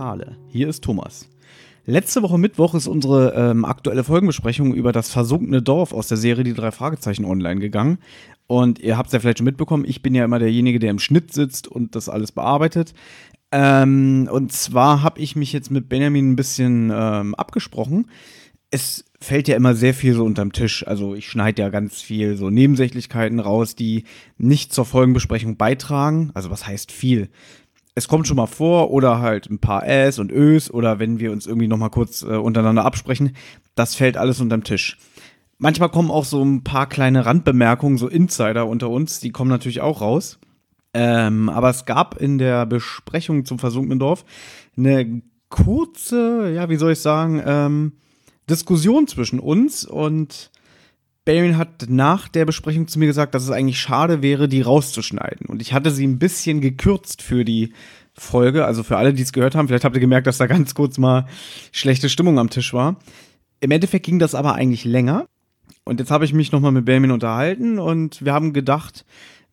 Zentrale. Hier ist Thomas. Letzte Woche Mittwoch ist unsere ähm, aktuelle Folgenbesprechung über das versunkene Dorf aus der Serie Die drei Fragezeichen online gegangen. Und ihr habt es ja vielleicht schon mitbekommen, ich bin ja immer derjenige, der im Schnitt sitzt und das alles bearbeitet. Ähm, und zwar habe ich mich jetzt mit Benjamin ein bisschen ähm, abgesprochen. Es fällt ja immer sehr viel so unterm Tisch. Also ich schneide ja ganz viel so Nebensächlichkeiten raus, die nicht zur Folgenbesprechung beitragen. Also was heißt viel? Es kommt schon mal vor oder halt ein paar Äs und Ös oder wenn wir uns irgendwie noch mal kurz äh, untereinander absprechen, das fällt alles unterm Tisch. Manchmal kommen auch so ein paar kleine Randbemerkungen, so Insider unter uns, die kommen natürlich auch raus. Ähm, aber es gab in der Besprechung zum versunkenen Dorf eine kurze, ja, wie soll ich sagen, ähm, Diskussion zwischen uns und Benjamin hat nach der Besprechung zu mir gesagt, dass es eigentlich schade wäre, die rauszuschneiden. Und ich hatte sie ein bisschen gekürzt für die Folge, also für alle, die es gehört haben. Vielleicht habt ihr gemerkt, dass da ganz kurz mal schlechte Stimmung am Tisch war. Im Endeffekt ging das aber eigentlich länger. Und jetzt habe ich mich nochmal mit Benjamin unterhalten und wir haben gedacht,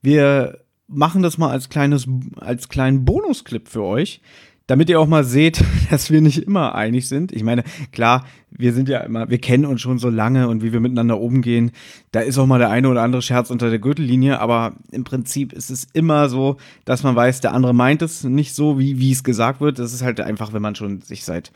wir machen das mal als kleines, als kleinen Bonusclip für euch, damit ihr auch mal seht, dass wir nicht immer einig sind. Ich meine, klar, wir sind ja immer, wir kennen uns schon so lange und wie wir miteinander umgehen, da ist auch mal der eine oder andere Scherz unter der Gürtellinie, aber im Prinzip ist es immer so, dass man weiß, der andere meint es nicht so, wie, wie es gesagt wird. Das ist halt einfach, wenn man schon sich seit,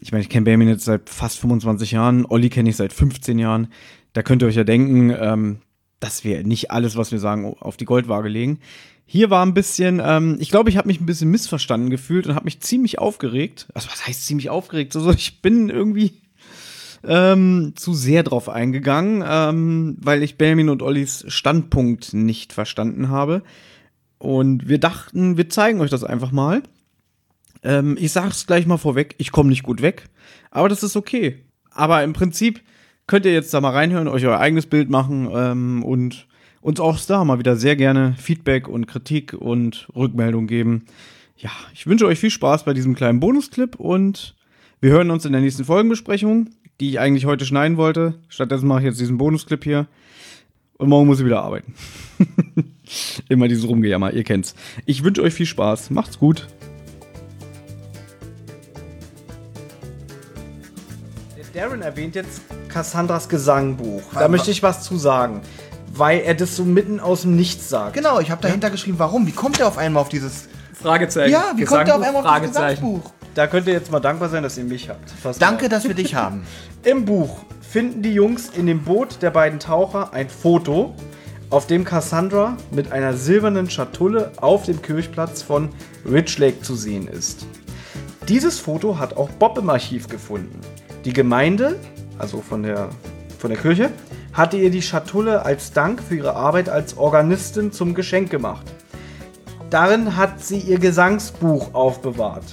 ich meine, ich kenne Benjamin jetzt seit fast 25 Jahren, Olli kenne ich seit 15 Jahren. Da könnt ihr euch ja denken, ähm, dass wir nicht alles, was wir sagen, auf die Goldwaage legen. Hier war ein bisschen, ähm, ich glaube, ich habe mich ein bisschen missverstanden gefühlt und habe mich ziemlich aufgeregt. Also was heißt ziemlich aufgeregt? Also ich bin irgendwie ähm, zu sehr drauf eingegangen, ähm, weil ich Benjamin und Ollis Standpunkt nicht verstanden habe. Und wir dachten, wir zeigen euch das einfach mal. Ähm, ich sag's gleich mal vorweg, ich komme nicht gut weg, aber das ist okay. Aber im Prinzip könnt ihr jetzt da mal reinhören, euch euer eigenes Bild machen ähm, und uns auch da mal wieder sehr gerne Feedback und Kritik und Rückmeldung geben. Ja, ich wünsche euch viel Spaß bei diesem kleinen Bonusclip und wir hören uns in der nächsten Folgenbesprechung, die ich eigentlich heute schneiden wollte. Stattdessen mache ich jetzt diesen Bonusclip hier. Und morgen muss ich wieder arbeiten. Immer dieses Rumgejammer, ihr kennt's. Ich wünsche euch viel Spaß. Macht's gut. Darren erwähnt jetzt Cassandras Gesangbuch. Da möchte ich was zu sagen weil er das so mitten aus dem Nichts sagt. Genau, ich habe dahinter ja? geschrieben, warum? Wie kommt er auf einmal auf dieses Fragezeichen? Ja, wie kommt er auf einmal auf dieses Gesangbuch? Da könnt ihr jetzt mal dankbar sein, dass ihr mich habt. Fast Danke, mal. dass wir dich haben. Im Buch finden die Jungs in dem Boot der beiden Taucher ein Foto, auf dem Cassandra mit einer silbernen Schatulle auf dem Kirchplatz von Ridge Lake zu sehen ist. Dieses Foto hat auch Bob im Archiv gefunden. Die Gemeinde, also von der, von der Kirche, hatte ihr die Schatulle als Dank für ihre Arbeit als Organistin zum Geschenk gemacht. Darin hat sie ihr Gesangsbuch aufbewahrt.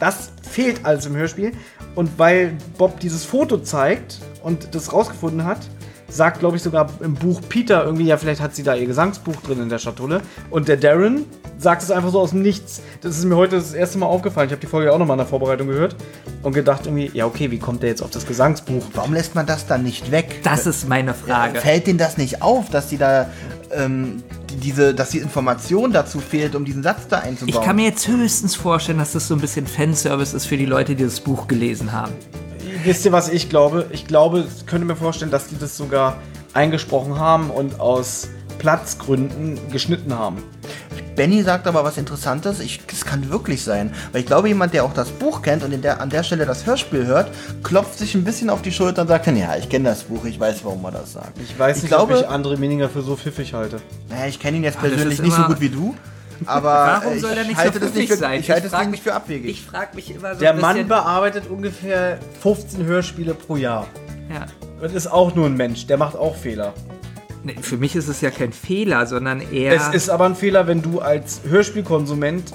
Das fehlt also im Hörspiel. Und weil Bob dieses Foto zeigt und das rausgefunden hat, sagt, glaube ich, sogar im Buch Peter irgendwie, ja, vielleicht hat sie da ihr Gesangsbuch drin in der Schatulle. Und der Darren sagt es einfach so aus dem Nichts. Das ist mir heute das erste Mal aufgefallen. Ich habe die Folge auch nochmal in der Vorbereitung gehört und gedacht irgendwie, ja, okay, wie kommt der jetzt auf das Gesangsbuch? Warum lässt man das dann nicht weg? Das ist meine Frage. Fällt denen das nicht auf, dass die da ähm, diese, dass die Information dazu fehlt, um diesen Satz da einzubauen? Ich kann mir jetzt höchstens vorstellen, dass das so ein bisschen Fanservice ist für die Leute, die das Buch gelesen haben wisst ihr, was ich glaube? Ich glaube, ich könnte mir vorstellen, dass die das sogar eingesprochen haben und aus Platzgründen geschnitten haben. Benny sagt aber was Interessantes. Ich, das kann wirklich sein. Weil ich glaube, jemand, der auch das Buch kennt und der, an der Stelle das Hörspiel hört, klopft sich ein bisschen auf die Schulter und sagt dann, ja, ich kenne das Buch, ich weiß, warum man das sagt. Ich weiß ich nicht, glaube, ob ich André Mininger für so pfiffig halte. Naja, ich kenne ihn jetzt persönlich nicht so gut wie du. Aber Warum soll er nicht so das nicht für, sein? Ich halte es nicht für abwegig. Ich frage mich immer so Der Mann bearbeitet ungefähr 15 Hörspiele pro Jahr. Ja. Und ist auch nur ein Mensch, der macht auch Fehler. Nee, für mich ist es ja kein Fehler, sondern eher. Es ist aber ein Fehler, wenn du als Hörspielkonsument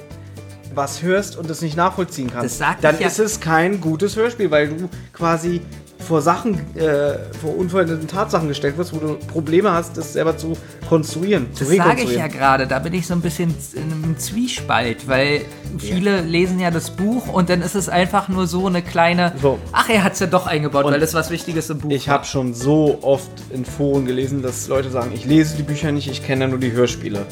was hörst und es nicht nachvollziehen kannst. Dann ist ja. es kein gutes Hörspiel, weil du quasi vor Sachen, äh, vor unveränderten Tatsachen gestellt wirst, wo du Probleme hast, das selber zu konstruieren, zu Das sage ich ja gerade, da bin ich so ein bisschen in einem Zwiespalt, weil viele ja. lesen ja das Buch und dann ist es einfach nur so eine kleine, so. ach, er hat es ja doch eingebaut, und weil das was Wichtiges im Buch Ich habe schon so oft in Foren gelesen, dass Leute sagen, ich lese die Bücher nicht, ich kenne nur die Hörspiele.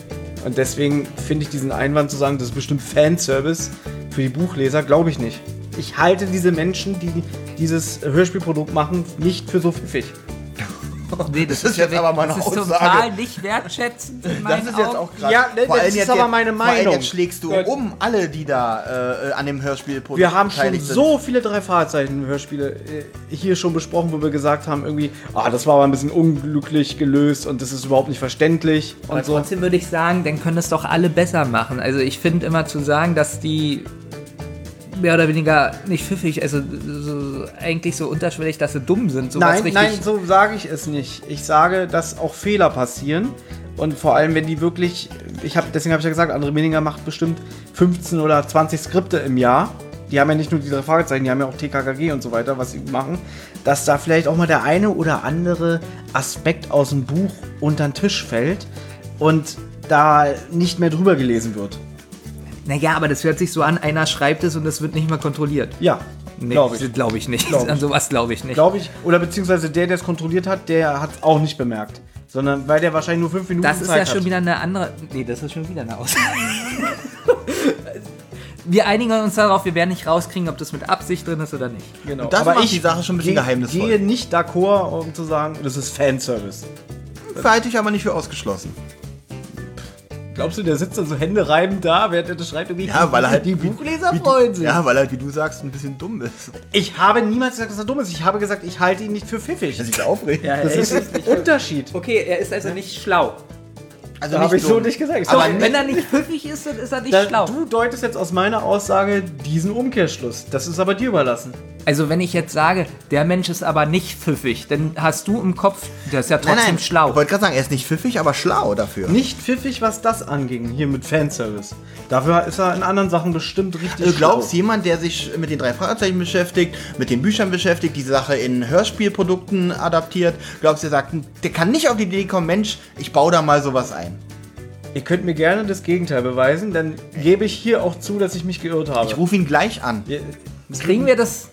Und deswegen finde ich diesen Einwand zu sagen, das ist bestimmt Fanservice, für die Buchleser, glaube ich nicht. Ich halte diese Menschen, die dieses Hörspielprodukt machen, nicht für so pfiffig. Nee, das, Das ist jetzt aber mal das eine ist Aussage. total nicht wertschätzend. in Das ist jetzt auch krass. Ja, ne, Vor das ist jetzt- aber meine Vor Meinung. jetzt schlägst du Ja. um alle, die da äh, an dem Hörspielprodukt Wir haben schon sind. so viele drei Fahrzeichen Hörspiele äh, hier schon besprochen, wo wir gesagt haben, irgendwie, ah, das war aber ein bisschen unglücklich gelöst und das ist überhaupt nicht verständlich Aber und so. trotzdem würde ich sagen, dann können es doch alle besser machen. Also ich finde immer zu sagen, dass die mehr oder weniger nicht pfiffig, also so, eigentlich so unterschwellig, dass sie dumm sind. Nein, nein, so sage ich es nicht. Ich sage, dass auch Fehler passieren. Und vor allem, wenn die wirklich, ich habe, deswegen habe ich ja gesagt, André Meninger macht bestimmt 15 oder 20 Skripte im Jahr. Die haben ja nicht nur die drei Fragezeichen, die haben ja auch TKKG und so weiter, was sie machen. Dass da vielleicht auch mal der eine oder andere Aspekt aus dem Buch unter den Tisch fällt und da nicht mehr drüber gelesen wird. Naja, aber das hört sich so an, einer schreibt es und es wird nicht mal kontrolliert. Ja, Nee, glaube ich. Glaube ich nicht. Glaub ich. An sowas glaube ich nicht. Glaube ich. Oder beziehungsweise der, der es kontrolliert hat, der hat es auch nicht bemerkt. Sondern weil der wahrscheinlich nur fünf Minuten Das ist Zeit ja schon hat. wieder eine andere. Nee, das ist schon wieder eine Aussage. wir einigen uns darauf, wir werden nicht rauskriegen, ob das mit Absicht drin ist oder nicht. Genau. Und das Aber macht ich die Sache schon ein bisschen gehe- geheimnisvoll. gehe nicht d'accord, um zu sagen, das ist Fanservice. Halte ich aber nicht für ausgeschlossen. Glaubst du, der sitzt dann so Hände reibend da, während er das schreibt? Irgendwie, Ja, weil er halt die Buchleser wie- freuen sich. Ja, weil er, wie du sagst, ein bisschen dumm ist. Ich habe niemals gesagt, dass er dumm ist. Ich habe gesagt, ich halte ihn nicht für pfiffig. Dass ich da aufregt. das ist ein Unterschied. Okay, er ist also nicht schlau. Also habe ich so nicht gesagt. Aber nicht- Wenn er nicht pfiffig ist, dann ist er nicht da, schlau. du deutest jetzt aus meiner Aussage diesen Umkehrschluss. Das ist aber dir überlassen. Also wenn ich jetzt sage, der Mensch ist aber nicht pfiffig, dann hast du im Kopf, der ist ja trotzdem Nein, nein, schlau. Ich wollte gerade sagen, er ist nicht pfiffig, aber schlau dafür. Nicht pfiffig, was das anging, hier mit Fanservice. Dafür ist er in anderen Sachen bestimmt richtig Du glaubst, schlau. jemand, der sich mit den drei Fragezeichen beschäftigt, mit den Büchern beschäftigt, die Sache in Hörspielprodukten adaptiert, glaubst du, der sagt, der kann nicht auf die Idee kommen, Mensch, ich baue da mal sowas ein. Ihr könnt mir gerne das Gegenteil beweisen, dann gebe ich hier auch zu, dass ich mich geirrt habe. Ich rufe ihn gleich an. Kriegen wir das,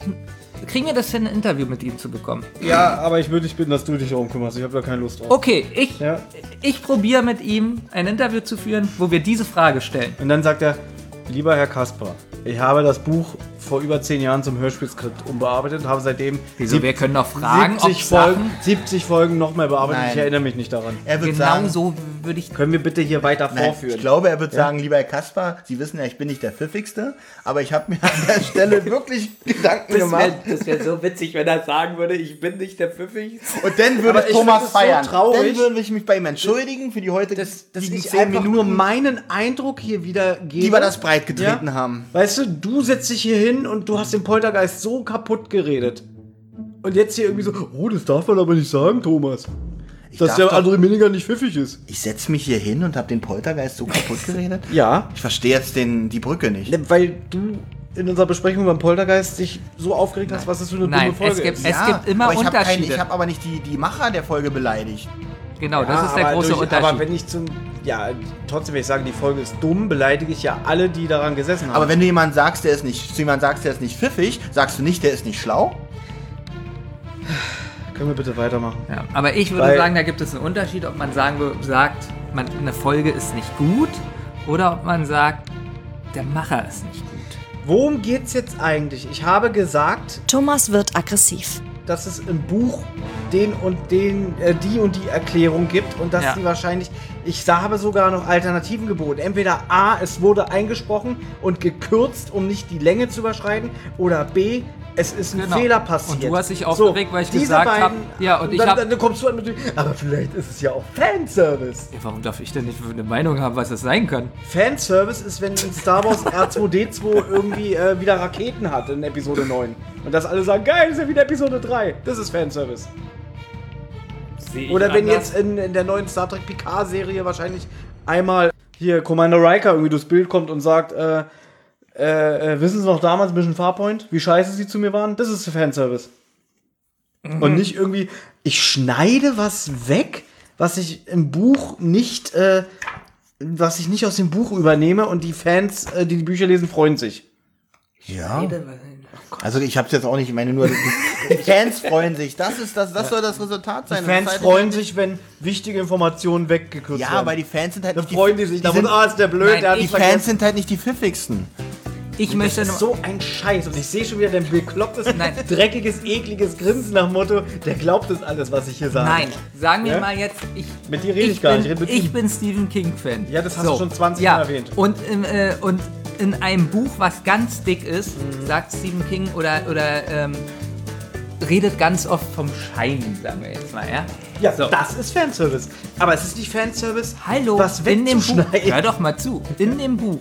kriegen wir das hin, ein Interview mit ihm zu bekommen? ja, aber ich würde dich bitten, dass du dich darum kümmerst. Ich habe da keine Lust drauf. Okay, ich, Ja. ich probiere mit ihm ein Interview zu führen, wo wir diese Frage stellen. Und dann sagt er, lieber Herr Kasper, ich habe das Buch vor über zehn Jahren zum Hörspielskript umbearbeitet, habe seitdem Wieso, wir können doch fragen, ob 70, Folgen, Sachen, 70 Folgen noch mehr bearbeitet. Nein. Ich erinnere mich nicht daran. Er wird genau sagen, so würde ich Können wir bitte hier weiter Nein, vorführen? ich glaube, er wird sagen, lieber Herr Kasper, Sie wissen ja, ich bin nicht der Pfiffigste, aber ich habe mir an der Stelle wirklich Gedanken gemacht. wär so witzig, wenn er sagen würde, ich bin nicht der Pfiffig. Und dann würde Aber ich Thomas es so feiern. traurig. Dann würde ich mich bei ihm entschuldigen für die heute dass, dass ich 10 einfach nur meinen Eindruck hier wieder gebe. die wir das breit getreten Ja? haben. Weißt du, du setzt dich hier hin und du hast den Poltergeist so kaputt geredet. Und jetzt hier irgendwie so, oh, das darf man aber nicht sagen, Thomas. dass darf der doch- andere Miniger nicht pfiffig ist. Ich setze mich hier hin und habe den Poltergeist so kaputt geredet. Ja, Ich verstehe jetzt den, die Brücke nicht. ne, weil du in unserer Besprechung beim Poltergeist dich so aufgeregt hast, was das für eine Nein, dumme Folge es gibt- ist. es gibt immer aber ich hab Unterschiede. Kein, ich habe aber nicht die, die Macher der Folge beleidigt. Genau, das Ja, ist der große durch- Unterschied. Aber wenn ich zum, ja, trotzdem, wenn ich sage, die Folge ist dumm, beleidige ich ja alle, die daran gesessen haben. Aber wenn du jemand sagst, der ist nicht, zu jemand sagst, der ist nicht pfiffig, sagst du nicht, der ist nicht schlau? Können wir bitte weitermachen? Ja, aber ich würde Weil- sagen, da gibt es einen Unterschied, ob man sagen sagt, man, eine Folge ist nicht gut oder ob man sagt, der Macher ist nicht gut. Worum geht's jetzt eigentlich? Ich habe gesagt, Thomas wird aggressiv. dass es im Buch den und den, äh, die und die Erklärung gibt und dass Ja. die wahrscheinlich, ich habe sogar noch Alternativen geboten. Entweder A, es wurde eingesprochen und gekürzt, um nicht die Länge zu überschreiten, oder B, es ist ein Genau. Fehler passiert. Und du hast dich aufgeregt, weil ich gesagt beiden- hab- ja, und ich dann, hab- dann kommst du an mit dem, aber vielleicht ist es ja auch Fanservice. Ja, warum darf ich denn nicht eine Meinung haben, was das sein kann? Fanservice ist, wenn in Star Wars R2D2 irgendwie äh, wieder Raketen hat in Episode 9. Und dass alle sagen, geil, ist ja wieder Episode 3. Das ist Fanservice. Oder wenn jetzt in, in der neuen Star Trek Picard-Serie wahrscheinlich einmal hier Commander Riker irgendwie durchs Bild kommt und sagt, äh, äh, äh, wissen Sie noch damals Mission Farpoint, wie scheiße Sie zu mir waren? Das ist Fanservice. Und nicht irgendwie, ich schneide was weg, was ich im Buch nicht, äh, was ich nicht aus dem Buch übernehme und die Fans, äh, die die Bücher lesen, freuen sich. Ja. Also ich habe es jetzt auch nicht, ich meine nur, die Fans freuen sich. Das ist das, das soll das Resultat Die sein. Fans ist halt freuen sich, wenn wichtige Informationen weggekürzt Ja, werden. weil die Fans sind halt Dann nicht freuen die sich. die, sind, ah, ist der blöd, Nein, der hat die die Fans sind halt nicht die pfiffigsten. Ich möchte das ist so ein Scheiß und ich sehe schon wieder dein beklopptes, Nein. dreckiges, ekliges Grinsen nach dem Motto, der glaubt das alles, was ich hier sage. Nein, sagen wir Ja? mal jetzt, ich. Mit dir rede ich gar bin, nicht, ich rede mit ich bin Stephen King-Fan. Ja, das hast du schon 20 ja. Mal erwähnt. Und, im, äh, und in einem Buch, was ganz dick ist, Mhm. sagt Stephen King oder, oder ähm, redet ganz oft vom Shining, sagen wir jetzt mal, ja? Ja, So. das ist Fanservice. Aber es ist nicht Fanservice, Hallo, was in dem Buch, hör doch mal zu, in dem Buch.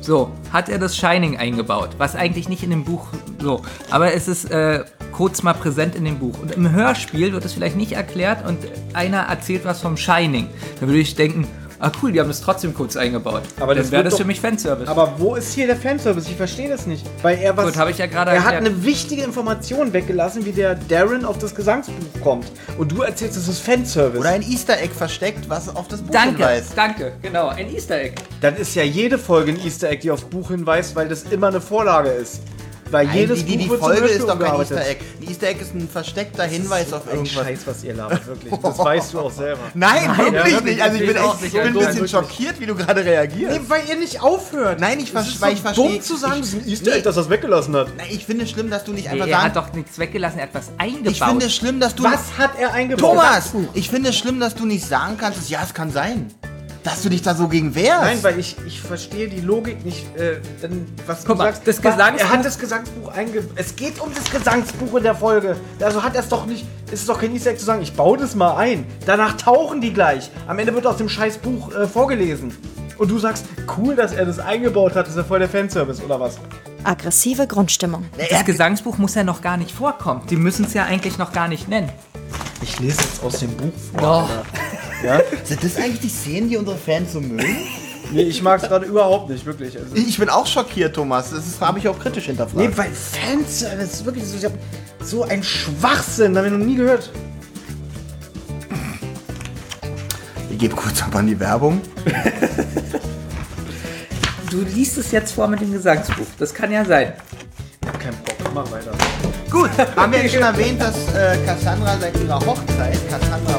So, hat er das Shining eingebaut, was eigentlich nicht in dem Buch so, aber es ist äh, kurz mal präsent in dem Buch. Und im Hörspiel wird es vielleicht nicht erklärt und einer erzählt was vom Shining. Dann würde ich denken, ah cool, die haben das trotzdem kurz eingebaut. Aber Dann das wäre das doch- für mich Fanservice. Aber wo ist hier der Fanservice? Ich verstehe das nicht. Weil er was. Gut, habe ich ja gerade Er hat erklärt. eine wichtige Information weggelassen, wie der Darren auf das Gesangsbuch kommt. Und du erzählst, es ist Fanservice. Oder ein Easter Egg versteckt, was auf das Buch Danke, hinweist. danke, genau, ein Easter Egg. Dann ist ja jede Folge ein Easter Egg, die aufs Buch hinweist, weil das immer eine Vorlage ist. Weil Nein, jedes die, die, die Folge ist doch kein. Easter Egg. Ein Easter Egg ist ein versteckter Hinweis auf irgendwas. Scheiß, was ihr labert, wirklich. Das weißt du auch selber. Nein, Nein, wirklich ja, nicht. Also ich bin, auch ich bin ein bisschen wirklich. schockiert, wie du gerade reagierst. Nee, weil ihr nicht aufhört. Nein, ich, Das weil so ich verstehe. dumm zu sagen, ich, das ist ein Easter nee, Egg, dass er es weggelassen hat. Nein, ich finde es schlimm, dass du nicht Nee, einfach er hat doch nichts weggelassen, er hat was eingebaut. Ich finde es schlimm, dass du. Was hat er eingebaut? Thomas! Ich finde es schlimm, dass du nicht sagen kannst, dass, ja, es kann sein. Dass du dich da so gegen wehrst. Nein, weil ich, ich verstehe die Logik nicht, äh, denn, was Guck du mal, sagst. das Gesangsbuch- Er hat das Gesangsbuch einge... Es geht um das Gesangsbuch in der Folge. Also hat er es doch nicht... Es ist doch kein Easter Egg zu sagen, ich baue das mal ein. Danach tauchen die gleich. Am Ende wird aus dem scheiß Buch äh, vorgelesen. Und du sagst, cool, dass er das eingebaut hat, das ist ja voll der Fanservice, oder was? Aggressive Grundstimmung. Das Gesangsbuch muss ja noch gar nicht vorkommen. Die müssen es ja eigentlich noch gar nicht nennen. Ich lese jetzt aus dem Buch vor. Doch. Ja? Sind das eigentlich die Szenen, die unsere Fans so mögen? Nee, ich mag es gerade überhaupt nicht, wirklich. Also, Ich bin auch schockiert, Thomas. Das habe ich auch kritisch hinterfragt. nee, weil Fanservice ist wirklich so... Ich hab so ein Schwachsinn, da habe ich noch nie gehört. Ich gebe kurz ab an die Werbung. Du liest es jetzt vor mit dem Gesangsbuch. Das kann ja sein. Ich hab keinen Bock, mach weiter. Gut, haben wir ja schon erwähnt, dass äh, Cassandra seit ihrer Hochzeit Cassandra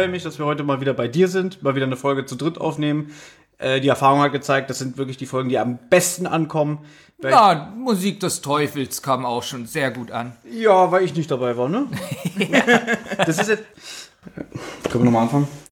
Freue mich, dass wir heute mal wieder bei dir sind, mal wieder eine Folge zu dritt aufnehmen. Äh, die Erfahrung hat gezeigt, das sind wirklich die Folgen, die am besten ankommen. Weil Ja, Musik des Teufels kam auch schon sehr gut an. ja, weil ich nicht dabei war, ne? Das ist jetzt. Können wir nochmal anfangen?